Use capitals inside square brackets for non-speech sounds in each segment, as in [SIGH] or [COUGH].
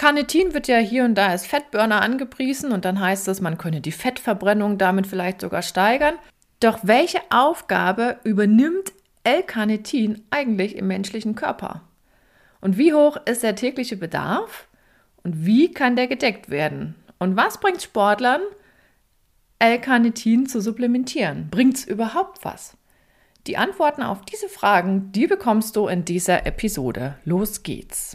Carnitin wird ja hier und da als Fettburner angepriesen und dann heißt es, man könne die Fettverbrennung damit vielleicht sogar steigern. Doch welche Aufgabe übernimmt L-Carnitin eigentlich im menschlichen Körper? Und wie hoch ist der tägliche Bedarf? Und wie kann der gedeckt werden? Und was bringt Sportlern, L-Carnitin zu supplementieren? Bringt es überhaupt was? Die Antworten auf diese Fragen, die bekommst du in dieser Episode. Los geht's!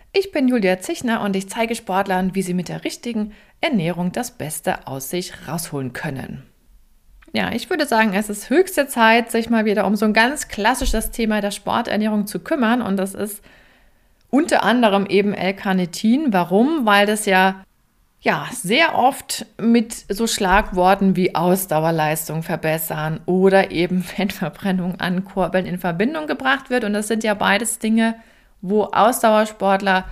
Ich bin Julia Zichner und ich zeige Sportlern, wie sie mit der richtigen Ernährung das Beste aus sich rausholen können. Ja, ich würde sagen, es ist höchste Zeit, sich mal wieder um so ein ganz klassisches Thema der Sporternährung zu kümmern und das ist unter anderem eben L-Carnitin. Warum? Weil das ja ja, sehr oft mit so Schlagworten wie Ausdauerleistung verbessern oder eben [LAUGHS] Fettverbrennung ankurbeln in Verbindung gebracht wird. Und das sind ja beides Dinge, wo Ausdauersportler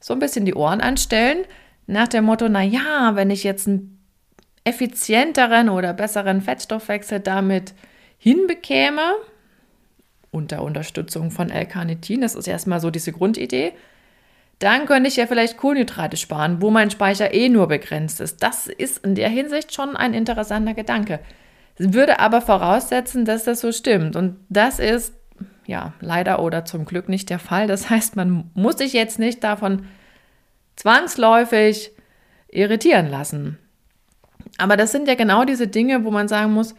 so ein bisschen die Ohren anstellen, nach dem Motto, na ja, wenn ich jetzt einen effizienteren oder besseren Fettstoffwechsel damit hinbekäme, unter Unterstützung von L-Carnitin, das ist erstmal so diese Grundidee, dann könnte ich ja vielleicht Kohlenhydrate sparen, wo mein Speicher eh nur begrenzt ist. Das ist in der Hinsicht schon ein interessanter Gedanke. Würde aber voraussetzen, dass das so stimmt. Und das ist ja, leider oder zum Glück nicht der Fall. Das [LAUGHS] heißt, man muss sich jetzt nicht davon zwangsläufig irritieren lassen. Aber das sind ja genau diese Dinge, wo man sagen muss,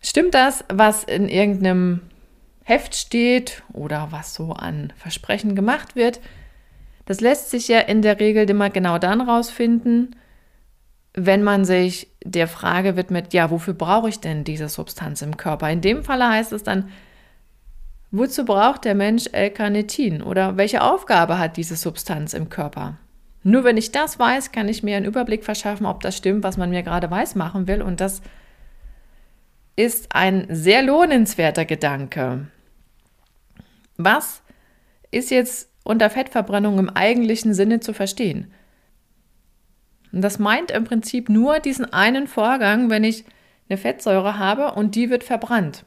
stimmt das, was in irgendeinem Heft steht oder was so an Versprechen gemacht wird? Das lässt sich ja in der Regel immer genau dann rausfinden, wenn man sich der Frage widmet, ja, wofür brauche ich denn diese Substanz im Körper? In dem Falle heißt es dann, Wozu braucht der Mensch L-Carnitin oder welche Aufgabe hat diese Substanz im Körper? Nur wenn ich das weiß, kann ich mir einen Überblick verschaffen, ob das stimmt, was man mir gerade weiß machen will. Und das ist ein sehr lohnenswerter Gedanke. Was ist jetzt unter Fettverbrennung im eigentlichen Sinne zu verstehen? Das meint im Prinzip nur diesen einen Vorgang, wenn ich eine Fettsäure habe und die wird verbrannt.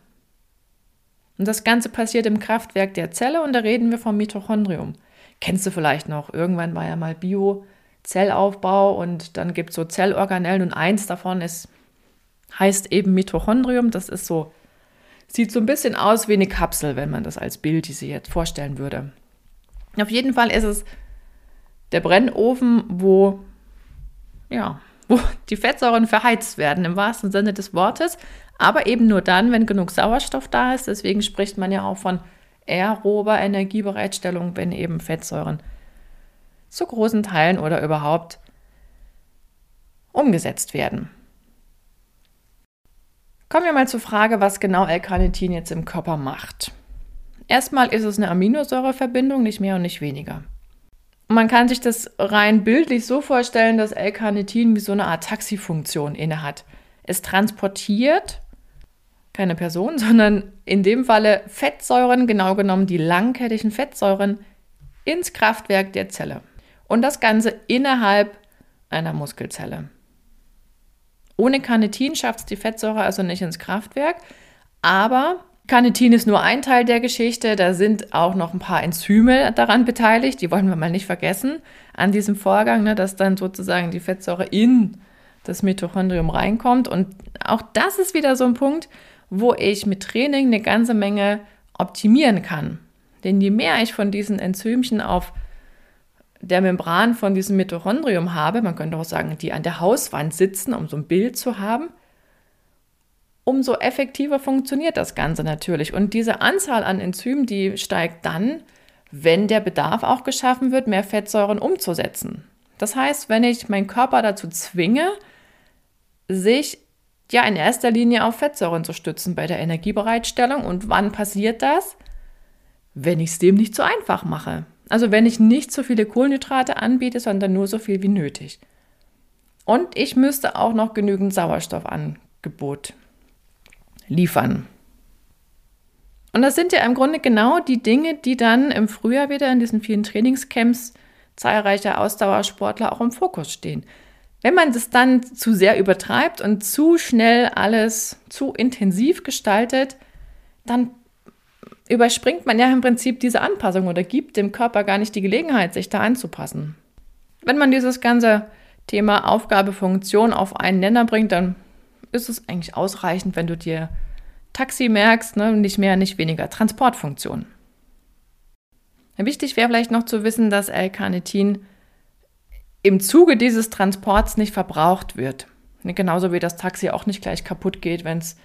Und das Ganze passiert im Kraftwerk der Zelle und da reden wir vom Mitochondrium. Kennst du vielleicht noch? Irgendwann war ja mal Bio-Zellaufbau und dann gibt es so Zellorganellen und eins davon ist, heißt eben Mitochondrium. Das ist so, sieht so ein bisschen aus wie eine Kapsel, wenn man das als Bild diese jetzt vorstellen würde. Auf jeden Fall ist es der Brennofen, wo, ja, wo die Fettsäuren verheizt werden, im wahrsten Sinne des Wortes aber eben nur dann, wenn genug Sauerstoff da ist. Deswegen spricht man ja auch von aerober Energiebereitstellung, wenn eben Fettsäuren zu großen Teilen oder überhaupt umgesetzt werden. Kommen wir mal zur Frage, was genau L-Carnitin jetzt im Körper macht. Erstmal ist es eine Aminosäureverbindung, nicht mehr und nicht weniger. man kann sich das rein bildlich so vorstellen, dass L-Carnitin wie so eine Art Taxifunktion innehat. Es transportiert keine Person, [LAUGHS] sondern in dem Falle Fettsäuren, genau genommen die langkettigen Fettsäuren, ins Kraftwerk der Zelle. Und das Ganze innerhalb einer Muskelzelle. Ohne Carnitin schafft es die Fettsäure also nicht ins Kraftwerk, aber Carnitin ist nur ein Teil der Geschichte. Da sind auch noch ein paar Enzyme daran beteiligt. Die wollen wir mal nicht vergessen an diesem Vorgang, ne, dass dann sozusagen die Fettsäure in das Mitochondrium reinkommt. Und auch das ist wieder so ein Punkt, wo ich mit Training eine ganze Menge optimieren kann. Denn je mehr ich von diesen Enzymchen auf der Membran von diesem Mitochondrium habe, man könnte auch sagen, die an der Hauswand sitzen, um so ein Bild zu haben, umso effektiver funktioniert das Ganze natürlich. Und diese Anzahl an Enzymen, die steigt dann, wenn der Bedarf auch geschaffen wird, mehr Fettsäuren umzusetzen. Das heißt, wenn ich meinen Körper dazu zwinge, sich ja in erster Linie auf Fettsäuren zu stützen bei der Energiebereitstellung. Und wann passiert das? Wenn ich es dem nicht so einfach mache. Also wenn ich nicht so viele Kohlenhydrate anbiete, sondern nur so viel wie nötig. Und ich müsste auch noch genügend Sauerstoffangebot liefern. Und das sind ja im Grunde genau die Dinge, die dann im Frühjahr wieder in diesen vielen Trainingscamps zahlreicher Ausdauersportler auch im Fokus stehen. Wenn man das dann zu sehr übertreibt und zu schnell alles zu intensiv gestaltet, dann überspringt man ja im Prinzip diese Anpassung oder gibt dem Körper gar nicht die Gelegenheit, sich da anzupassen. Wenn man dieses ganze Thema Aufgabe, Funktion auf einen Nenner bringt, dann ist es eigentlich ausreichend, wenn du dir Taxi merkst, ne? nicht mehr, nicht weniger Transportfunktion. Wichtig wäre vielleicht noch zu wissen, dass L-Carnitin im Zuge dieses Transports nicht verbraucht wird. Genauso wie das Taxi auch nicht gleich kaputt geht, wenn es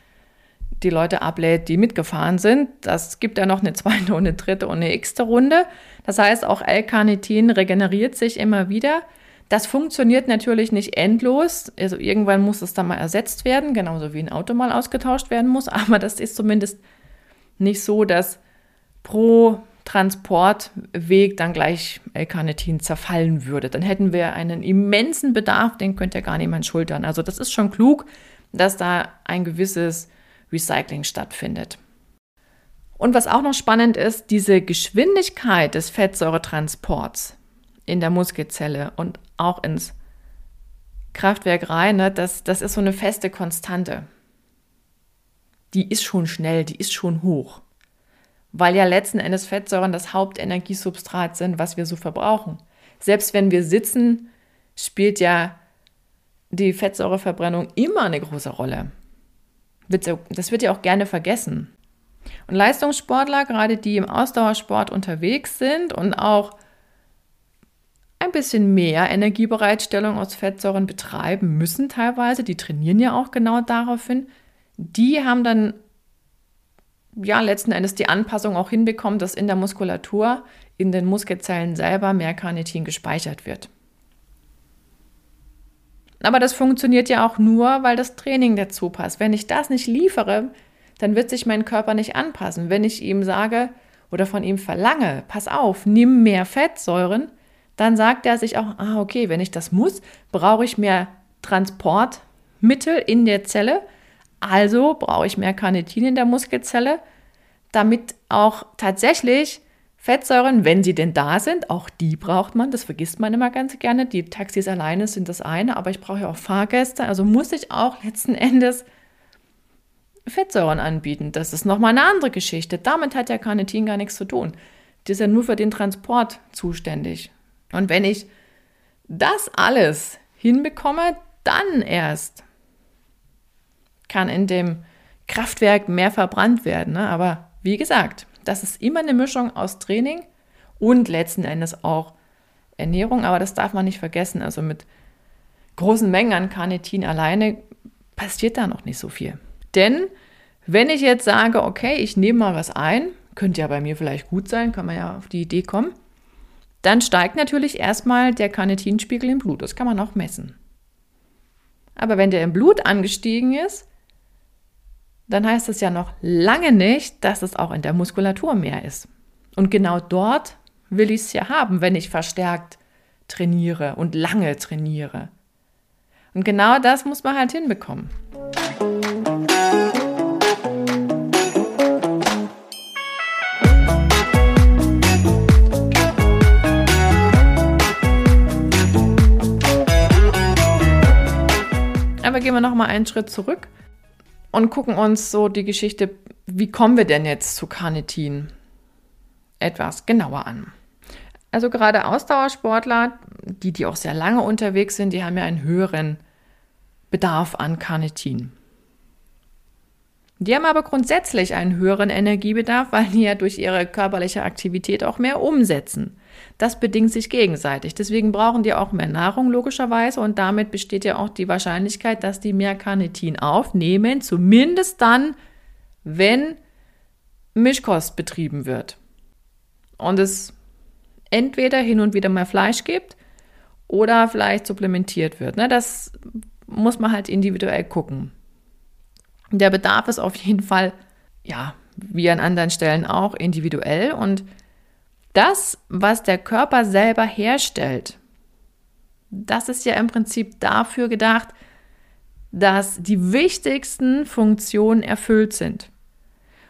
die Leute ablädt, die mitgefahren sind. Das gibt ja noch eine zweite und eine dritte und eine x-te Runde. Das heißt, auch L-Carnitin regeneriert sich immer wieder. Das funktioniert natürlich nicht endlos. Also irgendwann muss es dann mal ersetzt werden, genauso wie ein Auto mal ausgetauscht werden muss. [LAUGHS] Aber das ist zumindest nicht so, dass pro Transportweg dann gleich L-Carnitin zerfallen würde. Dann hätten wir einen immensen Bedarf, den könnte ja gar niemand schultern. Also das ist schon klug, dass da ein gewisses Recycling stattfindet. Und was auch noch spannend ist, diese Geschwindigkeit des Fettsäuretransports in der Muskelzelle und auch ins Kraftwerk rein, ne, das, das ist so eine feste Konstante. Die ist schon schnell, die ist schon hoch weil ja letzten Endes Fettsäuren das Hauptenergiesubstrat sind, was wir so verbrauchen. Selbst wenn wir sitzen, spielt ja die Fettsäureverbrennung immer eine große Rolle. Das wird ja auch gerne vergessen. Und Leistungssportler, gerade die im Ausdauersport unterwegs sind und auch ein bisschen mehr Energiebereitstellung aus Fettsäuren betreiben müssen teilweise, die trainieren ja auch genau daraufhin, die haben dann ja, letzten Endes die Anpassung auch hinbekommen, dass in der Muskulatur, in den Muskelzellen selber mehr Carnitin gespeichert wird. Aber das funktioniert ja auch nur, weil das Training dazu passt. Wenn ich das nicht liefere, dann wird sich mein Körper nicht anpassen. Wenn ich ihm sage oder von ihm verlange, pass auf, nimm mehr Fettsäuren, dann sagt er sich auch, ah, okay, wenn ich das muss, brauche ich mehr Transportmittel in der Zelle, also brauche ich mehr Carnitin in der Muskelzelle, damit auch tatsächlich Fettsäuren, wenn sie denn da sind, auch die braucht man, das vergisst man immer ganz gerne. Die Taxis alleine sind das eine, aber ich brauche ja auch Fahrgäste, also muss ich auch letzten Endes Fettsäuren anbieten. Das ist nochmal eine andere Geschichte. Damit hat ja Carnitin gar nichts zu tun. Die ist ja nur für den Transport zuständig. Und wenn ich das alles hinbekomme, dann erst kann in dem Kraftwerk mehr verbrannt werden. Ne? Aber wie gesagt, das ist immer eine Mischung aus Training und letzten Endes auch Ernährung. Aber das darf man nicht vergessen. Also mit großen Mengen an Carnitin alleine passiert da noch nicht so viel. Denn wenn ich jetzt sage, okay, ich nehme mal was ein, könnte ja bei mir vielleicht gut sein, kann man ja auf die Idee kommen, dann steigt natürlich erstmal der Carnitinspiegel im Blut. Das kann man auch messen. Aber wenn der im Blut angestiegen ist, dann heißt es ja noch lange nicht, dass es auch in der Muskulatur mehr ist. Und genau dort will ich es ja haben, wenn ich verstärkt trainiere und lange trainiere. Und genau das muss man halt hinbekommen. Aber gehen wir noch mal einen Schritt zurück und gucken uns so die Geschichte, wie kommen wir denn jetzt zu Carnitin, etwas genauer an. Also gerade Ausdauersportler, die, die auch sehr lange unterwegs sind, die haben ja einen höheren Bedarf an Carnitin. Die haben aber grundsätzlich einen höheren Energiebedarf, weil die ja durch ihre körperliche Aktivität auch mehr umsetzen. Das bedingt sich gegenseitig. Deswegen brauchen die auch mehr Nahrung logischerweise und damit besteht ja auch die Wahrscheinlichkeit, dass die mehr Carnitin aufnehmen, zumindest dann, wenn Mischkost betrieben wird. Und es entweder hin und wieder mal Fleisch gibt oder vielleicht supplementiert wird. Ne? Das muss man halt individuell gucken. Der Bedarf ist auf jeden Fall, ja, wie an anderen Stellen auch individuell und Das, was der Körper selber herstellt, das ist ja im Prinzip dafür gedacht, dass die wichtigsten Funktionen erfüllt sind.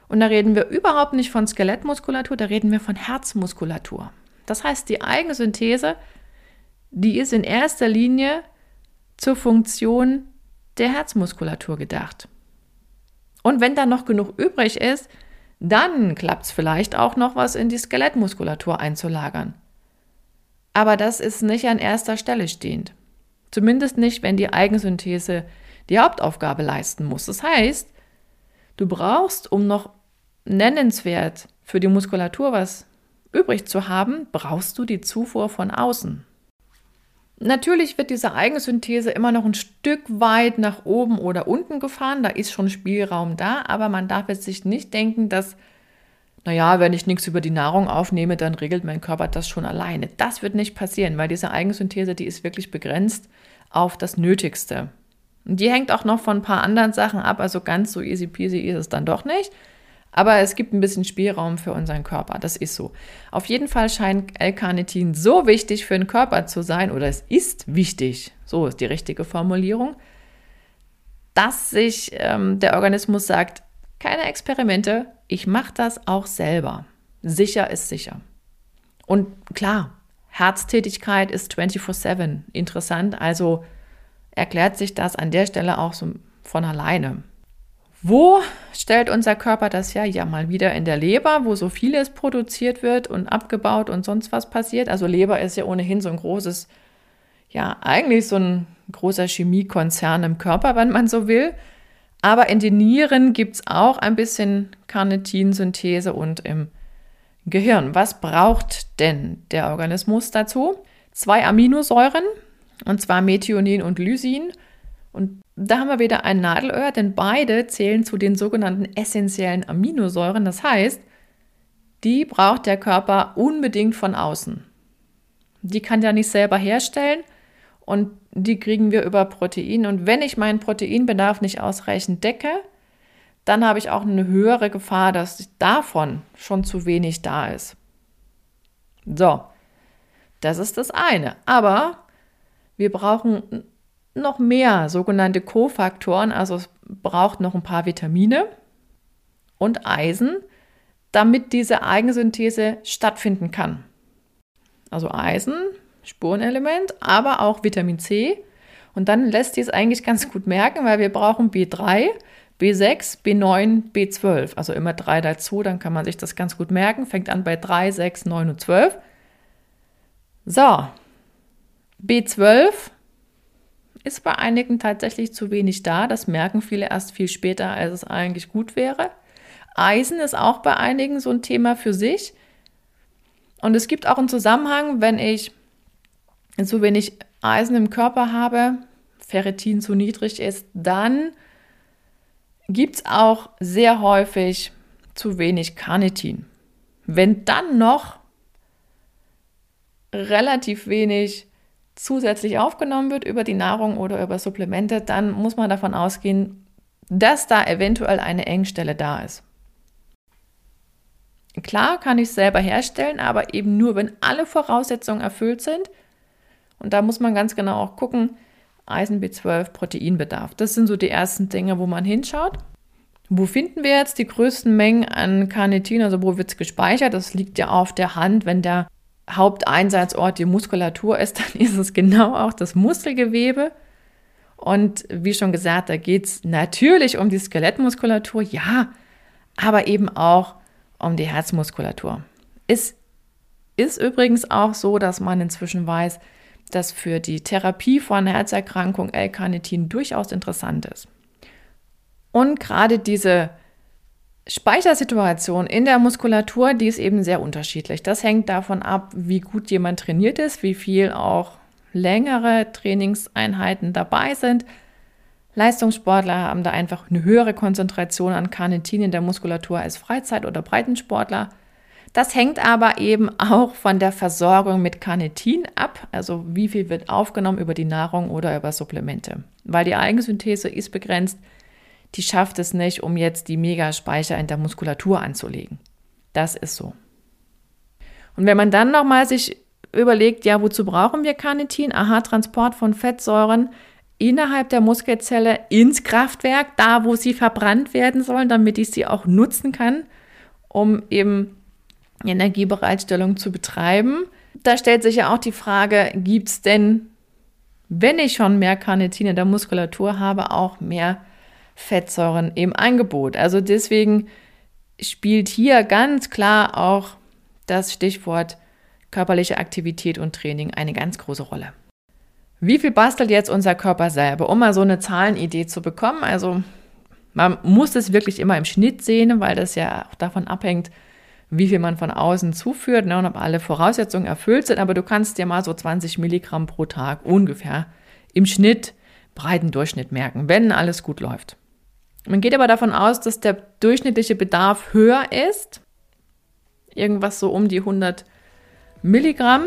Und da reden wir überhaupt nicht von Skelettmuskulatur, da reden wir von Herzmuskulatur. Das heißt, die Eigensynthese, die ist in erster Linie zur Funktion der Herzmuskulatur gedacht. Und wenn da noch genug übrig ist, dann klappt es vielleicht auch noch was in die Skelettmuskulatur einzulagern. Aber das ist nicht an erster Stelle stehend. Zumindest nicht, wenn die Eigensynthese die Hauptaufgabe leisten muss. Das heißt, du brauchst, um noch nennenswert für die Muskulatur was übrig zu haben, brauchst du die Zufuhr von außen. Natürlich wird diese Eigensynthese immer noch ein Stück weit nach oben oder unten gefahren, da ist schon Spielraum da, aber man darf jetzt sich nicht denken, dass, naja, wenn ich nichts über die Nahrung aufnehme, dann regelt mein Körper das schon alleine. Das wird nicht passieren, weil diese Eigensynthese, die ist wirklich begrenzt auf das Nötigste. Und die hängt auch noch von ein paar anderen Sachen ab, also ganz so easy peasy ist es dann doch nicht. Aber es gibt ein bisschen Spielraum für unseren Körper. Das ist so. Auf jeden Fall scheint L-Carnitin so wichtig für den Körper zu sein, oder es ist wichtig, so ist die richtige Formulierung, dass sich ähm, der Organismus sagt, keine Experimente, ich mache das auch selber. Sicher ist sicher. Und klar, Herztätigkeit ist 24/7 interessant, also erklärt sich das an der Stelle auch so von alleine. Wo stellt unser Körper das ja? Ja, mal wieder in der Leber, wo so vieles produziert wird und abgebaut und sonst was passiert. Also Leber ist ja ohnehin so ein großes, ja, eigentlich so ein großer Chemiekonzern im Körper, wenn man so will. Aber in den Nieren gibt es auch ein bisschen Carnitinsynthese und im Gehirn. Was braucht denn der Organismus dazu? Zwei Aminosäuren, und zwar Methionin und Lysin. Und da haben wir wieder ein Nadelöhr, denn beide zählen zu den sogenannten essentiellen Aminosäuren. Das heißt, die braucht der Körper unbedingt von außen. Die kann der nicht selber herstellen und die kriegen wir über Protein. Und wenn ich meinen Proteinbedarf nicht ausreichend decke, dann habe ich auch eine höhere Gefahr, dass davon schon zu wenig da ist. So, das ist das eine. Aber wir brauchen noch mehr sogenannte Kofaktoren, also es braucht noch ein paar Vitamine und Eisen, damit diese Eigensynthese stattfinden kann. Also Eisen, Spurenelement, aber auch Vitamin C. Und dann lässt sich es eigentlich ganz gut merken, weil wir brauchen B3, B6, B9, B12. Also immer drei dazu, dann kann man sich das ganz gut merken. Fängt an bei 3, 6, 9 und 12. So, B12 ist bei einigen tatsächlich zu wenig da. Das merken viele erst viel später, als es eigentlich gut wäre. Eisen ist auch bei einigen so ein Thema für sich. Und es gibt auch einen Zusammenhang, wenn ich zu wenig Eisen im Körper habe, Ferritin zu niedrig ist, dann gibt es auch sehr häufig zu wenig Carnitin. Wenn dann noch relativ wenig zusätzlich aufgenommen wird über die Nahrung oder über Supplemente, dann muss man davon ausgehen, dass da eventuell eine Engstelle da ist. Klar kann ich es selber herstellen, aber eben nur, wenn alle Voraussetzungen erfüllt sind. Und da muss man ganz genau auch gucken, Eisen, B12, Proteinbedarf. Das sind so die ersten Dinge, wo man hinschaut. Wo finden wir jetzt die größten Mengen an Carnitin, also wo wird es gespeichert? Das liegt ja auf der Hand, wenn der Haupteinsatzort die Muskulatur ist, [LAUGHS] dann ist es genau auch das Muskelgewebe. Und wie schon gesagt, da geht es natürlich um die Skelettmuskulatur, ja, aber eben auch um die Herzmuskulatur. Es ist übrigens auch so, dass man inzwischen weiß, dass für die Therapie von Herzerkrankung L-Carnitin durchaus interessant ist. Und gerade diese Speichersituation in der Muskulatur, die ist eben sehr unterschiedlich. Das hängt davon ab, wie gut jemand trainiert ist, wie viel auch längere Trainingseinheiten dabei sind. Leistungssportler haben da einfach eine höhere Konzentration an Carnitin in der Muskulatur als Freizeit- oder Breitensportler. Das hängt aber eben auch von der Versorgung mit Carnitin ab, also wie viel wird aufgenommen über die Nahrung oder über Supplemente. Weil die Eigensynthese ist begrenzt, die schafft es nicht, um jetzt die Megaspeicher in der Muskulatur anzulegen. Das ist so. Und wenn man dann nochmal sich überlegt, ja, wozu brauchen wir Carnitin? Aha, Transport von Fettsäuren innerhalb der Muskelzelle ins Kraftwerk, da wo sie verbrannt werden sollen, damit ich sie auch nutzen kann, um eben Energiebereitstellung zu betreiben. Da stellt sich ja auch die Frage, gibt es denn, wenn ich schon mehr Carnitin in der Muskulatur habe, auch mehr Fettsäuren im Angebot? Also deswegen spielt hier ganz klar auch das Stichwort körperliche Aktivität und Training eine ganz große Rolle. Wie viel bastelt jetzt unser Körper selber, um mal so eine Zahlenidee zu bekommen? Also man muss es wirklich immer im Schnitt sehen, weil das ja auch davon abhängt, wie viel man von außen zuführt ne, und ob alle Voraussetzungen erfüllt sind. Aber du kannst dir mal so 20 Milligramm pro Tag ungefähr im Schnitt, breiten Durchschnitt merken, wenn alles gut läuft. Man geht aber davon aus, dass der durchschnittliche Bedarf höher ist. Irgendwas so um die 100 Milligramm.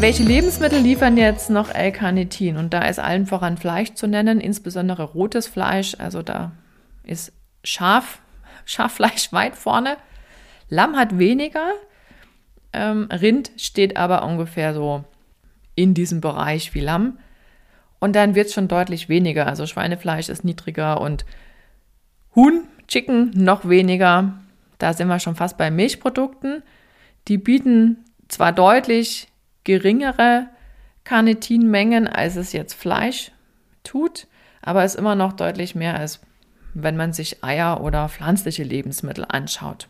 Welche Lebensmittel liefern jetzt noch L-Carnitin? Und da ist allen voran Fleisch zu nennen, insbesondere rotes Fleisch. Also da ist Schaf, Schaffleisch weit vorne. Lamm hat weniger. Ähm, Rind steht aber ungefähr so in diesem Bereich wie Lamm. Und dann wird es schon deutlich weniger. Also Schweinefleisch ist niedriger und Huhn, Chicken noch weniger. Da sind wir schon fast bei Milchprodukten. Die bieten zwar deutlich geringere Carnitinmengen, als es jetzt Fleisch tut, aber es ist immer noch deutlich mehr, als wenn man sich Eier oder pflanzliche Lebensmittel anschaut.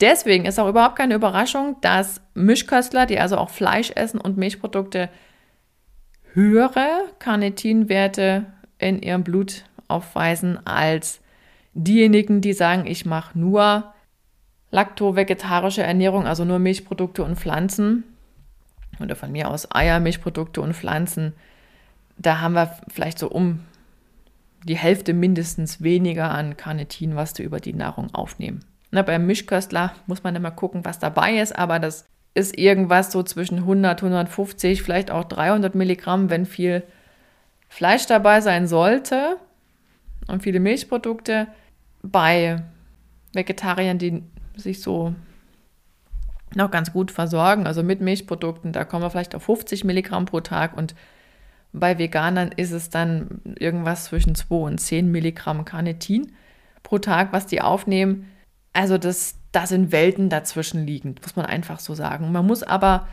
Deswegen ist auch überhaupt keine Überraschung, dass Mischköstler, die also auch Fleisch essen und Milchprodukte, höhere Carnitinwerte in ihrem Blut aufweisen als diejenigen, die sagen, ich mache nur lakto-vegetarische Ernährung, also nur Milchprodukte und Pflanzen oder von mir aus Eier, Milchprodukte und Pflanzen, da haben wir vielleicht so um die Hälfte mindestens weniger an Carnitin, was du über die Nahrung aufnehmen. Na, beim Mischköstler muss man immer gucken, was dabei ist, aber das ist irgendwas so zwischen 100, 150, vielleicht auch 300 Milligramm, wenn viel Fleisch dabei sein sollte und viele Milchprodukte. Bei Vegetariern, die sich so noch ganz gut versorgen, also mit Milchprodukten, da kommen wir vielleicht auf 50 Milligramm pro Tag und bei Veganern ist es dann irgendwas zwischen 2 und 10 Milligramm Carnitin pro Tag, was die aufnehmen. Also das, da sind Welten dazwischen liegend, muss man einfach so sagen. Man muss aber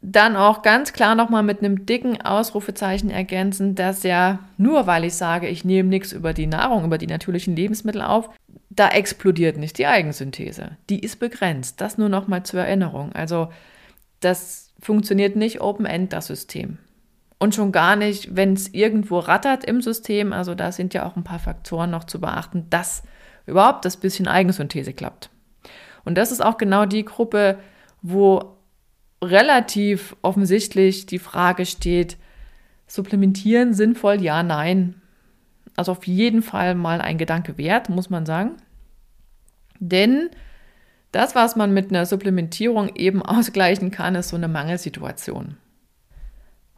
dann auch ganz klar nochmal mit einem dicken Ausrufezeichen ergänzen, dass ja nur weil ich sage, ich nehme nichts über die Nahrung, über die natürlichen Lebensmittel auf, da explodiert nicht die Eigensynthese. Die ist begrenzt. Das nur nochmal zur Erinnerung. Also das funktioniert nicht Open-End, das System. Und schon gar nicht, wenn es irgendwo rattert im System. Also da sind ja auch ein paar Faktoren noch zu beachten, dass überhaupt das bisschen Eigensynthese klappt. Und das ist auch genau die Gruppe, wo relativ offensichtlich die Frage steht, supplementieren sinnvoll, ja, nein. Also auf jeden Fall mal ein Gedanke wert, muss man sagen. Denn das, was man mit einer Supplementierung eben [LAUGHS] ausgleichen kann, ist so eine Mangelsituation.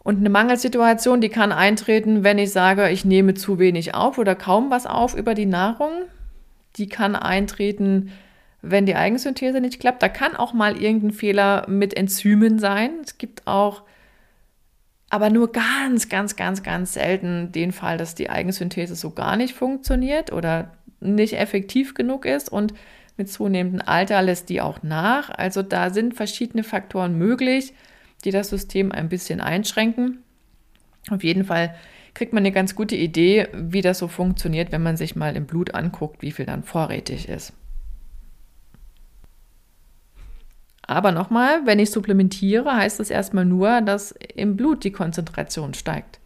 Und eine Mangelsituation, die kann eintreten, wenn ich sage, ich nehme zu wenig auf oder kaum was auf über die Nahrung. Die kann eintreten, wenn die Eigensynthese nicht klappt. Da kann auch mal irgendein Fehler mit Enzymen sein. Es gibt auch, aber nur ganz, ganz, ganz, ganz selten den Fall, dass die Eigensynthese so gar nicht funktioniert oder nicht effektiv genug ist und mit zunehmendem Alter lässt die auch nach. Also da sind verschiedene Faktoren möglich, die das System ein bisschen einschränken. Auf jeden Fall kriegt man eine ganz gute Idee, wie das so funktioniert, wenn man sich mal im Blut anguckt, wie viel dann vorrätig ist. Aber nochmal, wenn ich supplementiere, heißt das erstmal nur, dass im Blut die Konzentration steigt.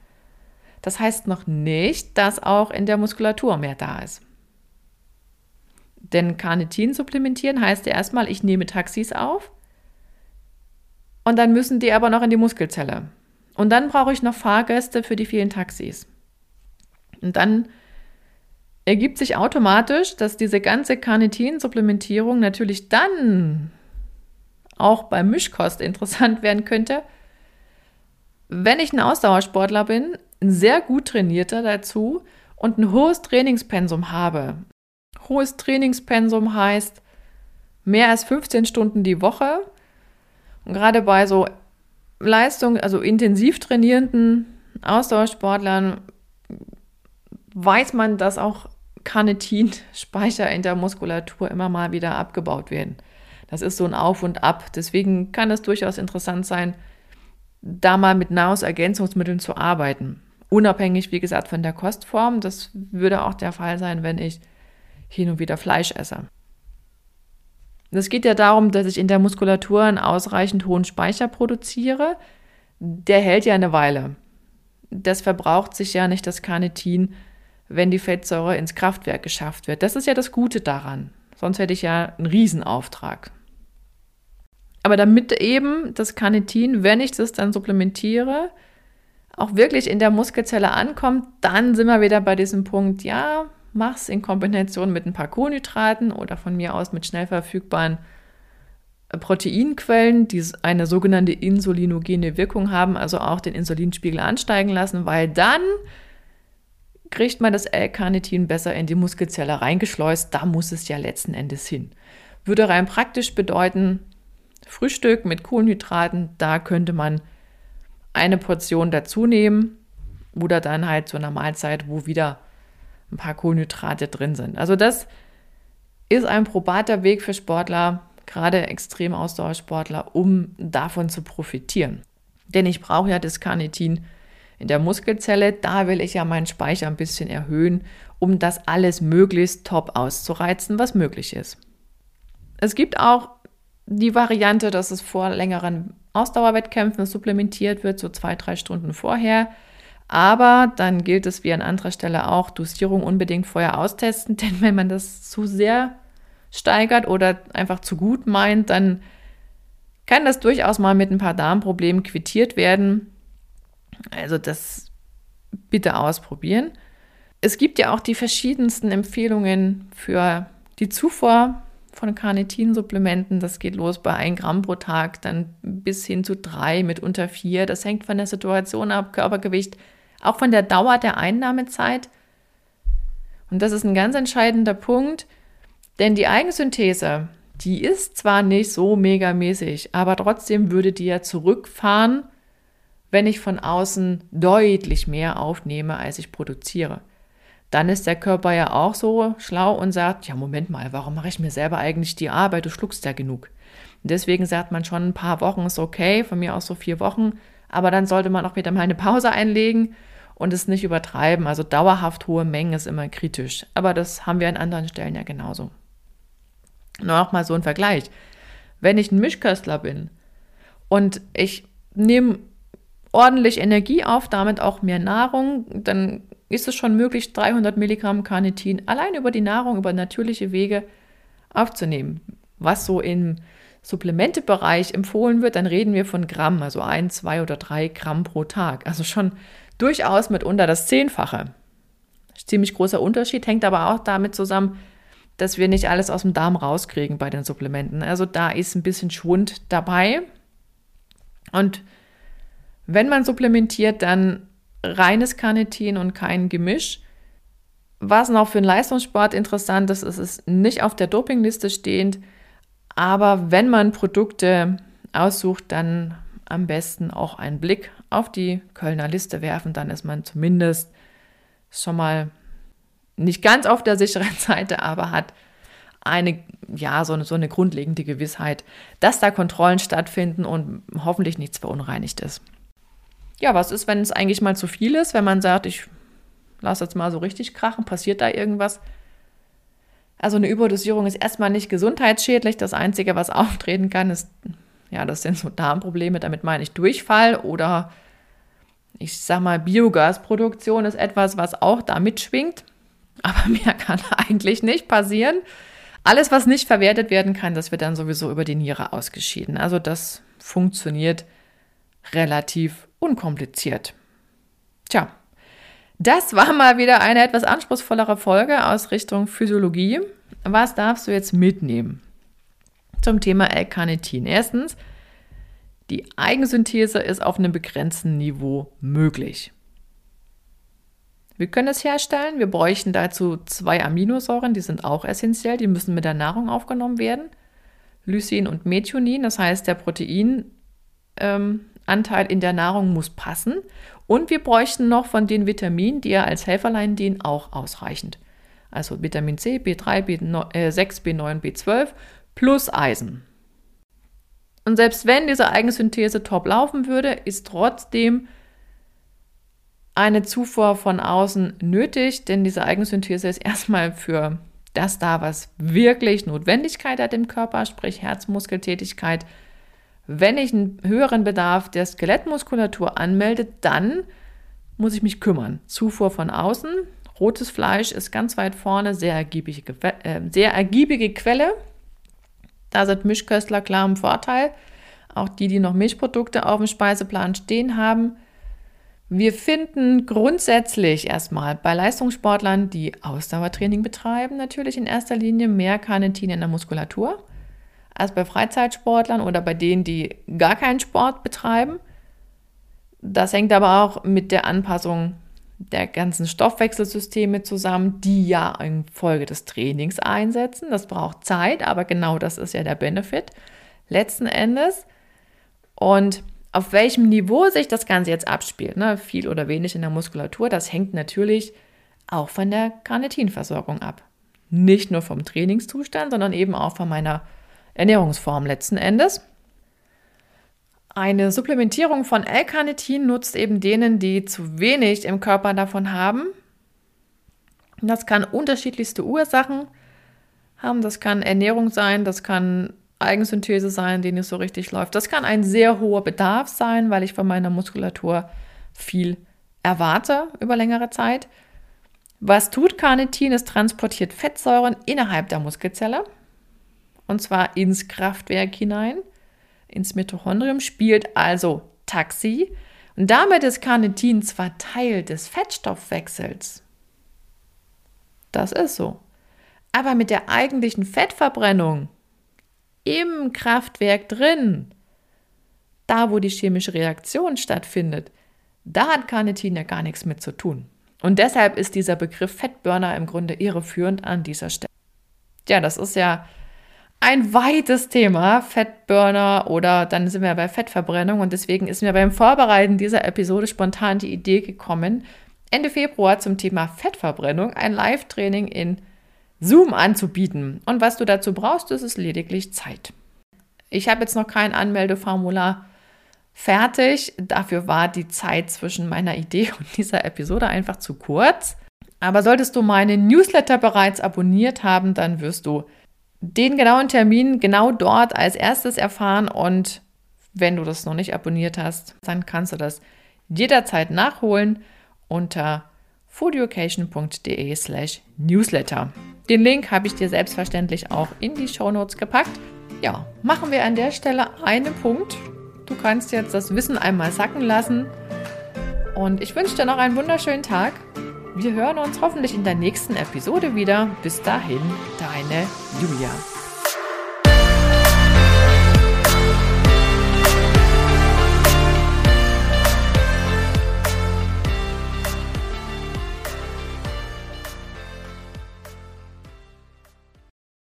Das heißt noch nicht, dass auch in der Muskulatur mehr da ist. Denn Carnitin supplementieren heißt ja erstmal, ich nehme Taxis auf und dann müssen die aber noch in die Muskelzelle. Und dann brauche ich noch Fahrgäste für die vielen Taxis. Und dann ergibt sich automatisch, dass diese ganze Carnitin-Supplementierung natürlich dann auch bei Mischkost interessant werden könnte, wenn ich ein Ausdauersportler bin, ein sehr gut trainierter dazu und ein hohes Trainingspensum habe. Hohes Trainingspensum heißt mehr als 15 Stunden die Woche. Gerade bei so Leistung, also intensiv trainierenden Ausdauersportlern weiß man, dass auch Carnitinspeicher in der Muskulatur immer mal wieder abgebaut werden. Das ist so ein Auf und Ab. Deswegen kann es durchaus interessant sein, da mal mit Nahrungsergänzungsmitteln zu arbeiten. Unabhängig, wie gesagt, von der Kostform. Das würde auch der Fall sein, wenn ich hin und wieder Fleisch esse. Es geht ja darum, dass ich in der Muskulatur einen ausreichend hohen Speicher produziere. Der hält ja eine Weile. Das verbraucht sich ja nicht das Carnitin, wenn die Fettsäure ins Kraftwerk geschafft wird. Das ist ja das Gute daran. Sonst hätte ich ja einen Riesenauftrag. Aber damit eben das Carnitin, wenn ich das dann supplementiere, auch wirklich in der Muskelzelle ankommt, dann sind wir wieder bei diesem Punkt, ja, mach's in Kombination mit ein paar Kohlenhydraten oder von mir aus mit schnell verfügbaren äh, Proteinquellen, die eine sogenannte insulinogene Wirkung haben, also auch den Insulinspiegel ansteigen lassen, weil dann kriegt man das L-Carnitin besser in die Muskelzelle reingeschleust. Da muss es ja letzten Endes hin. Würde rein praktisch bedeuten, Frühstück mit Kohlenhydraten, da könnte man eine Portion dazu nehmen oder dann halt zu einer Mahlzeit, wo wieder ein paar Kohlenhydrate drin sind. Also das ist ein probater Weg für Sportler, gerade Extremausdauersportler, um davon zu profitieren. Denn ich brauche ja das Carnitin in der Muskelzelle, da will ich ja meinen Speicher ein bisschen erhöhen, um das alles möglichst top auszureizen, was möglich ist. Es gibt auch die Variante, dass es vor längeren Ausdauerwettkämpfen supplementiert wird, so zwei, drei Stunden vorher. Aber dann gilt es wie an anderer Stelle auch, Dosierung unbedingt vorher austesten, [LAUGHS] denn wenn man das zu sehr steigert oder einfach zu gut meint, dann kann das durchaus mal mit ein paar Darmproblemen quittiert werden. Also das bitte ausprobieren. Es gibt ja auch die verschiedensten Empfehlungen für die Zufuhr von Carnitinsupplementen. Das geht los bei 1 Gramm pro Tag, dann bis hin zu 3, mitunter 4. Das hängt von der Situation ab, Körpergewicht, auch von der Dauer der Einnahmezeit. Und das ist ein ganz entscheidender Punkt, denn die Eigensynthese, die ist zwar nicht so megamäßig, aber trotzdem würde die ja zurückfahren, wenn ich von außen deutlich mehr aufnehme, als ich produziere dann ist der Körper ja auch so schlau und sagt, ja, Moment mal, warum mache ich mir selber eigentlich die Arbeit? Du schluckst ja genug. Deswegen sagt man schon, ein paar Wochen ist okay, von mir aus so vier Wochen, aber dann sollte man auch wieder mal eine Pause einlegen und es nicht übertreiben. Also dauerhaft hohe Mengen ist immer kritisch. Aber das haben wir an anderen Stellen ja genauso. Nur noch mal so ein Vergleich. Wenn ich ein Mischköstler bin und ich nehme ordentlich Energie auf, damit auch mehr Nahrung, dann ist es schon möglich, 300 Milligramm Carnitin allein über die Nahrung, über natürliche Wege aufzunehmen. Was so im Supplementebereich empfohlen wird, dann reden wir von Gramm, also ein, zwei oder drei Gramm pro Tag. Also schon durchaus mitunter das Zehnfache. Ziemlich großer Unterschied, hängt aber auch damit zusammen, dass wir nicht alles aus dem Darm rauskriegen bei den Supplementen. Also da ist ein bisschen Schwund dabei. Und wenn man supplementiert, dann reines Carnitin und kein Gemisch. Was noch für den Leistungssport interessant ist, ist es nicht auf der Dopingliste stehend, aber wenn man Produkte aussucht, dann am besten auch einen Blick auf die Kölner Liste werfen, dann ist man zumindest schon mal nicht ganz auf der sicheren [LAUGHS] Seite, aber hat eine, ja, so eine, so eine grundlegende Gewissheit, dass da Kontrollen stattfinden und hoffentlich nichts verunreinigt ist ja, was ist, wenn es eigentlich mal zu viel ist, wenn man sagt, ich lasse jetzt mal so richtig krachen, passiert da irgendwas? Also eine Überdosierung ist erstmal nicht gesundheitsschädlich. Das Einzige, was auftreten kann, ist, ja, das sind so Darmprobleme, damit meine ich Durchfall oder ich sag mal, Biogasproduktion ist etwas, was auch da mitschwingt. Aber [LAUGHS] mehr kann eigentlich nicht passieren. Alles, was nicht verwertet werden kann, das wird dann sowieso über die Niere ausgeschieden. Also das funktioniert relativ unkompliziert. Tja, das war mal wieder eine etwas anspruchsvollere Folge aus Richtung Physiologie. Was darfst du jetzt mitnehmen zum Thema L-Carnitin? Erstens, Die Eigensynthese ist auf einem begrenzten Niveau möglich. Wir können es herstellen. Wir bräuchten dazu zwei Aminosäuren, die sind auch essentiell, die müssen mit der Nahrung aufgenommen werden. Lysin und Methionin, das heißt, der Proteinanteil ähm, in der Nahrung muss passen. Und wir bräuchten noch von den Vitaminen, die ja als Helferlein dienen, auch ausreichend. Also Vitamin C, B3, B6, B9, B12 plus Eisen. Und selbst wenn diese Eigensynthese top laufen würde, ist trotzdem eine Zufuhr von außen nötig, denn diese Eigensynthese ist [LAUGHS] erstmal für das da, was wirklich Notwendigkeit hat im Körper, sprich Herzmuskeltätigkeit. Wenn ich einen höheren Bedarf der Skelettmuskulatur anmelde, dann muss ich mich kümmern. Zufuhr von außen. Rotes Fleisch ist ganz weit vorne, sehr ergiebige, äh, sehr ergiebige Quelle. Da sind Mischköstler klar im Vorteil. Auch die, die noch Milchprodukte auf dem Speiseplan stehen haben. Wir finden grundsätzlich erstmal bei Leistungssportlern, die Ausdauertraining betreiben, natürlich in erster Linie mehr Carnitin in der Muskulatur als bei Freizeitsportlern oder bei denen, die gar keinen Sport betreiben. Das hängt aber auch mit der Anpassung der ganzen Stoffwechselsysteme zusammen, die ja infolge des Trainings einsetzen. Das braucht Zeit, aber genau das ist ja der Benefit letzten Endes. Und auf welchem Niveau sich das Ganze jetzt abspielt, ne, viel oder wenig in der Muskulatur, das hängt natürlich auch von der Carnitinversorgung ab. Nicht nur vom Trainingszustand, sondern eben auch von meiner Ernährungsform letzten Endes. Eine Supplementierung von L-Carnitin nutzt eben denen, die zu wenig im Körper davon haben. Das kann unterschiedlichste Ursachen haben. Das kann Ernährung sein, das kann Eigensynthese sein, die nicht so richtig läuft. Das kann ein sehr hoher Bedarf sein, weil ich von meiner Muskulatur viel erwarte über längere Zeit. Was tut Carnitin? Es transportiert Fettsäuren innerhalb der Muskelzelle und zwar ins Kraftwerk hinein, ins Mitochondrium, spielt also Taxi. Und damit ist Carnitin zwar Teil des Fettstoffwechsels. Das ist so. Aber mit der eigentlichen Fettverbrennung im Kraftwerk drin, da wo die chemische Reaktion stattfindet, da hat Carnitin ja gar nichts mit zu tun. Und deshalb ist dieser Begriff Fettburner im Grunde irreführend an dieser Stelle. Ja, das ist ja ein weites Thema, Fettburner oder dann sind wir bei Fettverbrennung und deswegen ist mir beim Vorbereiten dieser Episode spontan die Idee gekommen, Ende Februar zum Thema Fettverbrennung ein Live-Training in Zoom anzubieten. Und was du dazu brauchst, ist es lediglich Zeit. Ich habe jetzt noch kein Anmeldeformular fertig. Dafür war die Zeit zwischen meiner Idee und dieser Episode einfach zu kurz. Aber solltest du meinen Newsletter bereits abonniert haben, dann wirst du den genauen Termin genau dort als erstes erfahren. Und wenn du das noch nicht abonniert hast, dann kannst du das jederzeit nachholen unter foodeducation.de slash newsletter. Den Link habe ich dir selbstverständlich auch in die Shownotes gepackt. Ja, machen wir an der Stelle einen Punkt. Du kannst jetzt das Wissen einmal sacken lassen. Und ich wünsche dir noch einen wunderschönen Tag. Wir hören uns hoffentlich in der nächsten Episode wieder. Bis dahin, deine Julia.